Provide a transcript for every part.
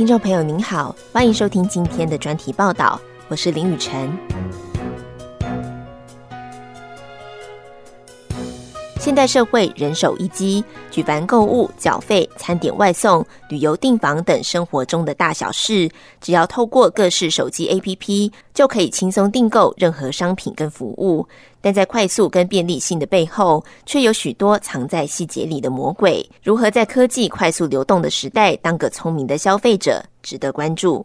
听众朋友您好，欢迎收听今天的专题报道，我是林雨晨。现代社会人手一机，举凡购物、缴费、餐点外送、旅游订房等生活中的大小事，只要透过各式手机 APP，就可以轻松订购任何商品跟服务。但在快速跟便利性的背后，却有许多藏在细节里的魔鬼。如何在科技快速流动的时代，当个聪明的消费者，值得关注。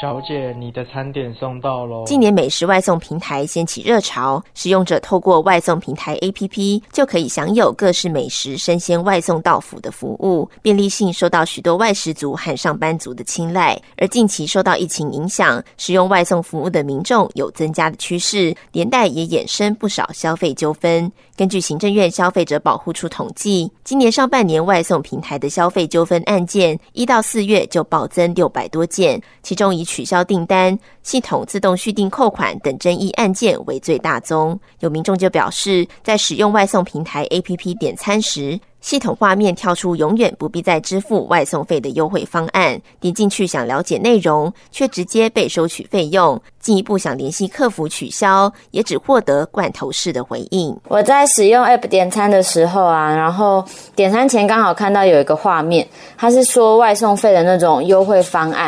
小姐，你的餐点送到喽。近年美食外送平台掀起热潮，使用者透过外送平台 APP 就可以享有各式美食生鲜外送到府的服务，便利性受到许多外食族和上班族的青睐。而近期受到疫情影响，使用外送服务的民众有增加的趋势，连带也衍生不少消费纠纷。根据行政院消费者保护处统计，今年上半年外送平台的消费纠纷案件，一到四月就暴增六百多件，其中以取消订单、系统自动续订扣款等争议案件为最大宗。有民众就表示，在使用外送平台 APP 点餐时，系统画面跳出永远不必再支付外送费的优惠方案，点进去想了解内容，却直接被收取费用。进一步想联系客服取消，也只获得罐头式的回应。我在使用 App 点餐的时候啊，然后点餐前刚好看到有一个画面，它是说外送费的那种优惠方案。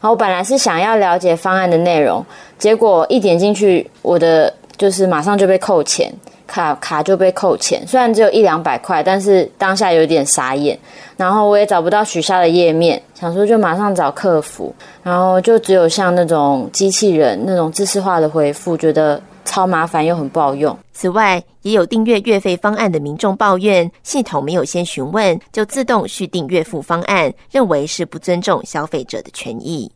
然后我本来是想要了解方案的内容，结果一点进去，我的就是马上就被扣钱。卡卡就被扣钱，虽然只有一两百块，但是当下有点傻眼。然后我也找不到取消的页面，想说就马上找客服，然后就只有像那种机器人那种知识化的回复，觉得超麻烦又很不好用。此外，也有订阅月费方案的民众抱怨，系统没有先询问就自动续订月付方案，认为是不尊重消费者的权益。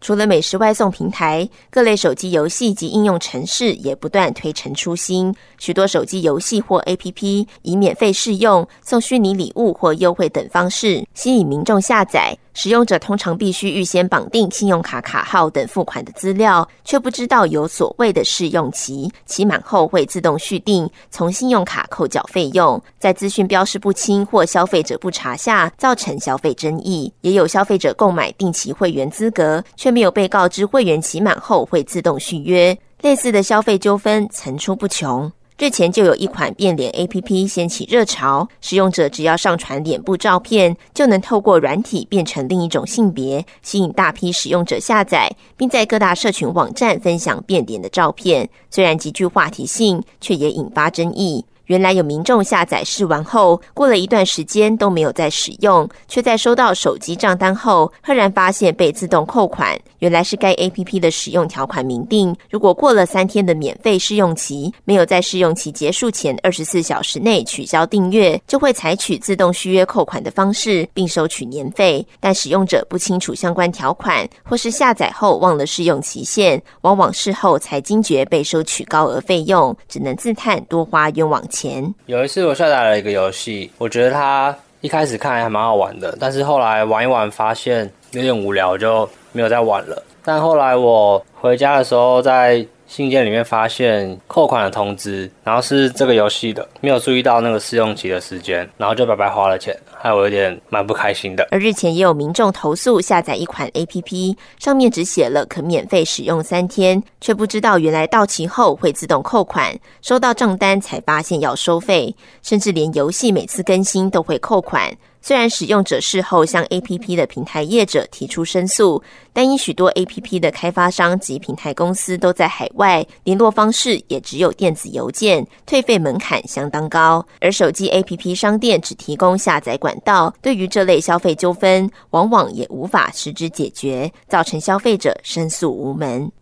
除了美食外送平台，各类手机游戏及应用程式也不断推陈出新。许多手机游戏或 APP 以免费试用、送虚拟礼物或优惠等方式吸引民众下载。使用者通常必须预先绑定信用卡卡号等付款的资料，却不知道有所谓的试用期，期满后会自动续订，从信用卡扣缴费用。在资讯标示不清或消费者不查下，造成消费争议。也有消费者购买定期会员资格，却没有被告知会员期满后会自动续约。类似的消费纠纷层出不穷。日前就有一款变脸 A P P 掀起热潮，使用者只要上传脸部照片，就能透过软体变成另一种性别，吸引大批使用者下载，并在各大社群网站分享变脸的照片。虽然极具话题性，却也引发争议。原来有民众下载试完后，过了一段时间都没有再使用，却在收到手机账单后，赫然发现被自动扣款。原来是该 A P P 的使用条款明定，如果过了三天的免费试用期，没有在试用期结束前二十四小时内取消订阅，就会采取自动续约扣款的方式，并收取年费。但使用者不清楚相关条款，或是下载后忘了试用期限，往往事后才惊觉被收取高额费用，只能自叹多花冤枉钱。钱有一次我下载了一个游戏，我觉得它一开始看还蛮好玩的，但是后来玩一玩发现有点无聊，就没有再玩了。但后来我回家的时候在。信件里面发现扣款的通知，然后是这个游戏的，没有注意到那个试用期的时间，然后就白白花了钱，害我有点蛮不开心的。而日前也有民众投诉下载一款 APP，上面只写了可免费使用三天，却不知道原来到期后会自动扣款，收到账单才发现要收费，甚至连游戏每次更新都会扣款。虽然使用者事后向 A P P 的平台业者提出申诉，但因许多 A P P 的开发商及平台公司都在海外，联络方式也只有电子邮件，退费门槛相当高。而手机 A P P 商店只提供下载管道，对于这类消费纠纷，往往也无法实质解决，造成消费者申诉无门。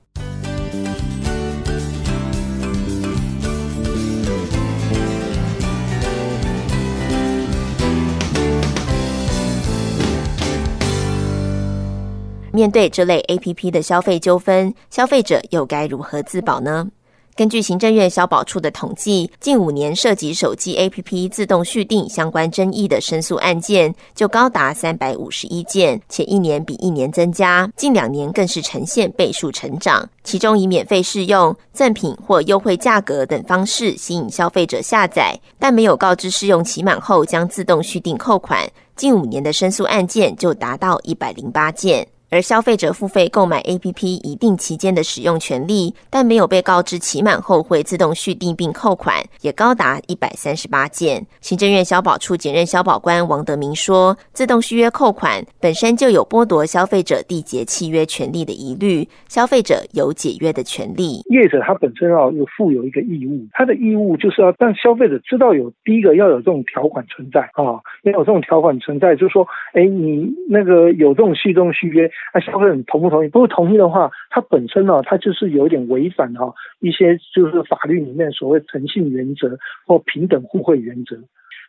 面对这类 A P P 的消费纠纷，消费者又该如何自保呢？根据行政院消保处的统计，近五年涉及手机 APP 自动续订相关争议的申诉案件就高达三百五十一件，且一年比一年增加，近两年更是呈现倍数成长。其中以免费试用、赠品或优惠价格等方式吸引消费者下载，但没有告知试用期满后将自动续订扣款，近五年的申诉案件就达到一百零八件。而消费者付费购买 APP 一定期间的使用权利，但没有被告知期满后会自动续订并扣款，也高达一百三十八件。行政院消保处检任消保官王德明说：“自动续约扣款本身就有剥夺消费者缔结契约权利的疑虑，消费者有解约的权利。业者他本身要有负有一个义务，他的义务就是要让消费者知道有第一个要有这种条款存在啊，要有这种条款存在，就是说，哎，你那个有这种续动续约。”那消费者同不同意？如果同意的话，它本身呢，它就是有点违反哈一些就是法律里面所谓诚信原则或平等互惠原则。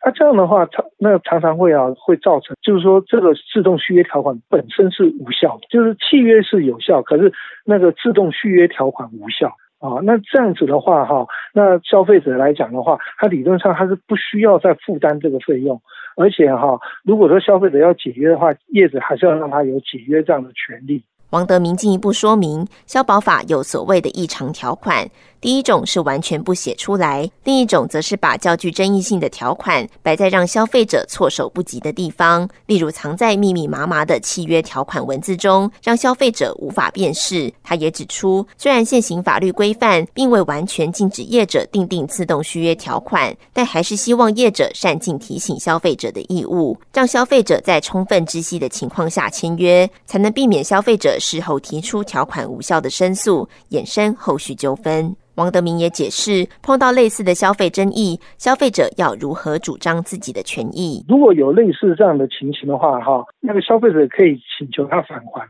那这样的话，常那常常会啊会造成，就是说这个自动续约条款本身是无效的，就是契约是有效，可是那个自动续约条款无效啊。那这样子的话哈，那消费者来讲的话，他理论上他是不需要再负担这个费用。而且哈，如果说消费者要解约的话，业者还是要让他有解约这样的权利。王德明进一步说明，消保法有所谓的异常条款。第一种是完全不写出来，另一种则是把较具争议性的条款摆在让消费者措手不及的地方，例如藏在密密麻麻的契约条款文字中，让消费者无法辨识。他也指出，虽然现行法律规范并未完全禁止业者订定自动续约条款，但还是希望业者善尽提醒消费者的义务，让消费者在充分知悉的情况下签约，才能避免消费者事后提出条款无效的申诉，衍生后续纠纷。王德明也解释，碰到类似的消费争议，消费者要如何主张自己的权益？如果有类似这样的情形的话，哈，那个消费者可以请求他返还。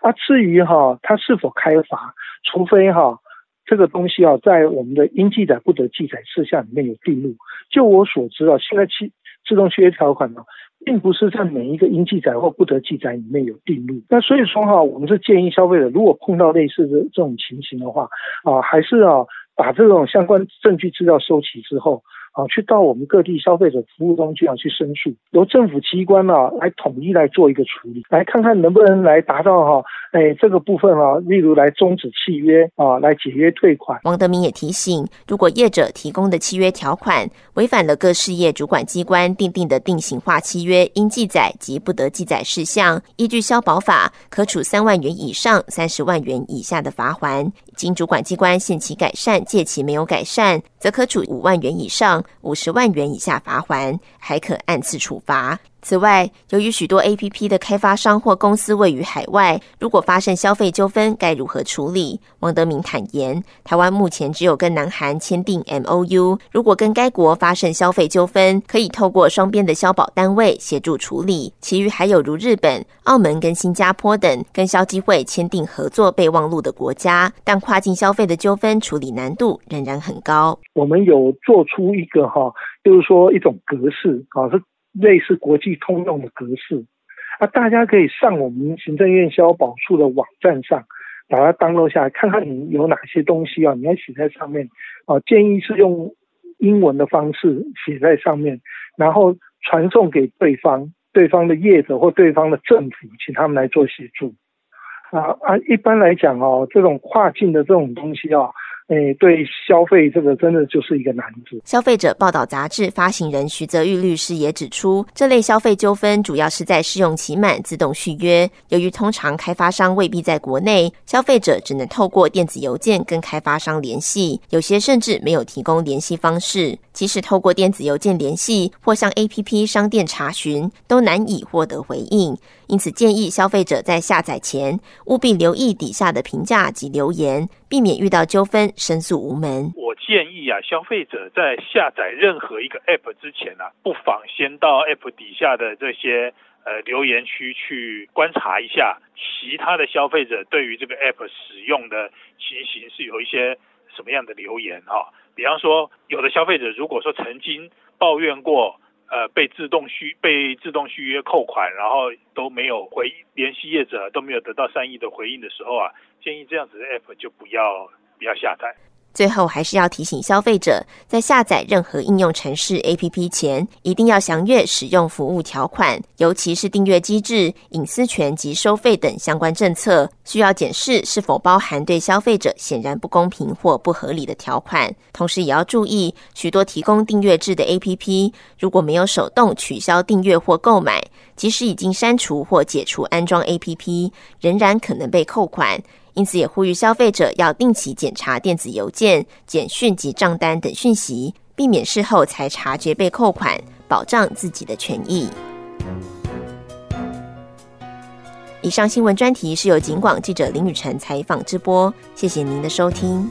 啊，至于哈，他是否开罚，除非哈，这个东西啊，在我们的应记载不得记载事项里面有记录。就我所知啊，现在去自动续约条款呢。并不是在每一个应记载或不得记载里面有定论，那所以说哈，我们是建议消费者如果碰到类似的这种情形的话，啊，还是啊把这种相关证据资料收齐之后。啊，去到我们各地消费者服务中去要去申诉，由政府机关呢来统一来做一个处理，来看看能不能来达到哈，哎这个部分啊，例如来终止契约啊，来解约退款。王德明也提醒，如果业者提供的契约条款违反了各事业主管机关订定的定型化契约应记载及不得记载事项，依据消保法，可处三万元以上三十万元以下的罚款。经主管机关限期改善，借期没有改善，则可处五万元以上。五十万元以下罚锾，还可按次处罚。此外，由于许多 A P P 的开发商或公司位于海外，如果发生消费纠纷，该如何处理？王德明坦言，台湾目前只有跟南韩签订 M O U，如果跟该国发生消费纠纷，可以透过双边的消保单位协助处理。其余还有如日本、澳门跟新加坡等跟消基会签订合作备忘录的国家，但跨境消费的纠纷处理难度仍然很高。我们有做出一个哈，就是说一种格式啊，是。类似国际通用的格式，啊，大家可以上我们行政院消保处的网站上，把它 download 下来，看看你有哪些东西啊，你要写在上面，啊，建议是用英文的方式写在上面，然后传送给对方，对方的业者或对方的政府，请他们来做协助，啊啊，一般来讲哦，这种跨境的这种东西啊。诶，对消费这个真的就是一个难字。消费者报道杂志发行人徐泽玉律师也指出，这类消费纠纷主要是在试用期满自动续约。由于通常开发商未必在国内，消费者只能透过电子邮件跟开发商联系，有些甚至没有提供联系方式。即使透过电子邮件联系或向 APP 商店查询，都难以获得回应。因此，建议消费者在下载前务必留意底下的评价及留言，避免遇到纠纷申诉无门。我建议啊，消费者在下载任何一个 App 之前呢，不妨先到 App 底下的这些呃留言区去观察一下，其他的消费者对于这个 App 使用的情形是有一些什么样的留言哈。比方说，有的消费者如果说曾经抱怨过。呃，被自动续被自动续约扣款，然后都没有回联系业者，都没有得到善意的回应的时候啊，建议这样子的 app 就不要不要下载。最后还是要提醒消费者，在下载任何应用程式 APP 前，一定要详阅使用服务条款，尤其是订阅机制、隐私权及收费等相关政策，需要检视是否包含对消费者显然不公平或不合理的条款。同时，也要注意，许多提供订阅制的 APP，如果没有手动取消订阅或购买，即使已经删除或解除安装 APP，仍然可能被扣款。因此，也呼吁消费者要定期检查电子邮件、简讯及账单等讯息，避免事后才察觉被扣款，保障自己的权益。以上新闻专题是由警广记者林雨晨采访直播，谢谢您的收听。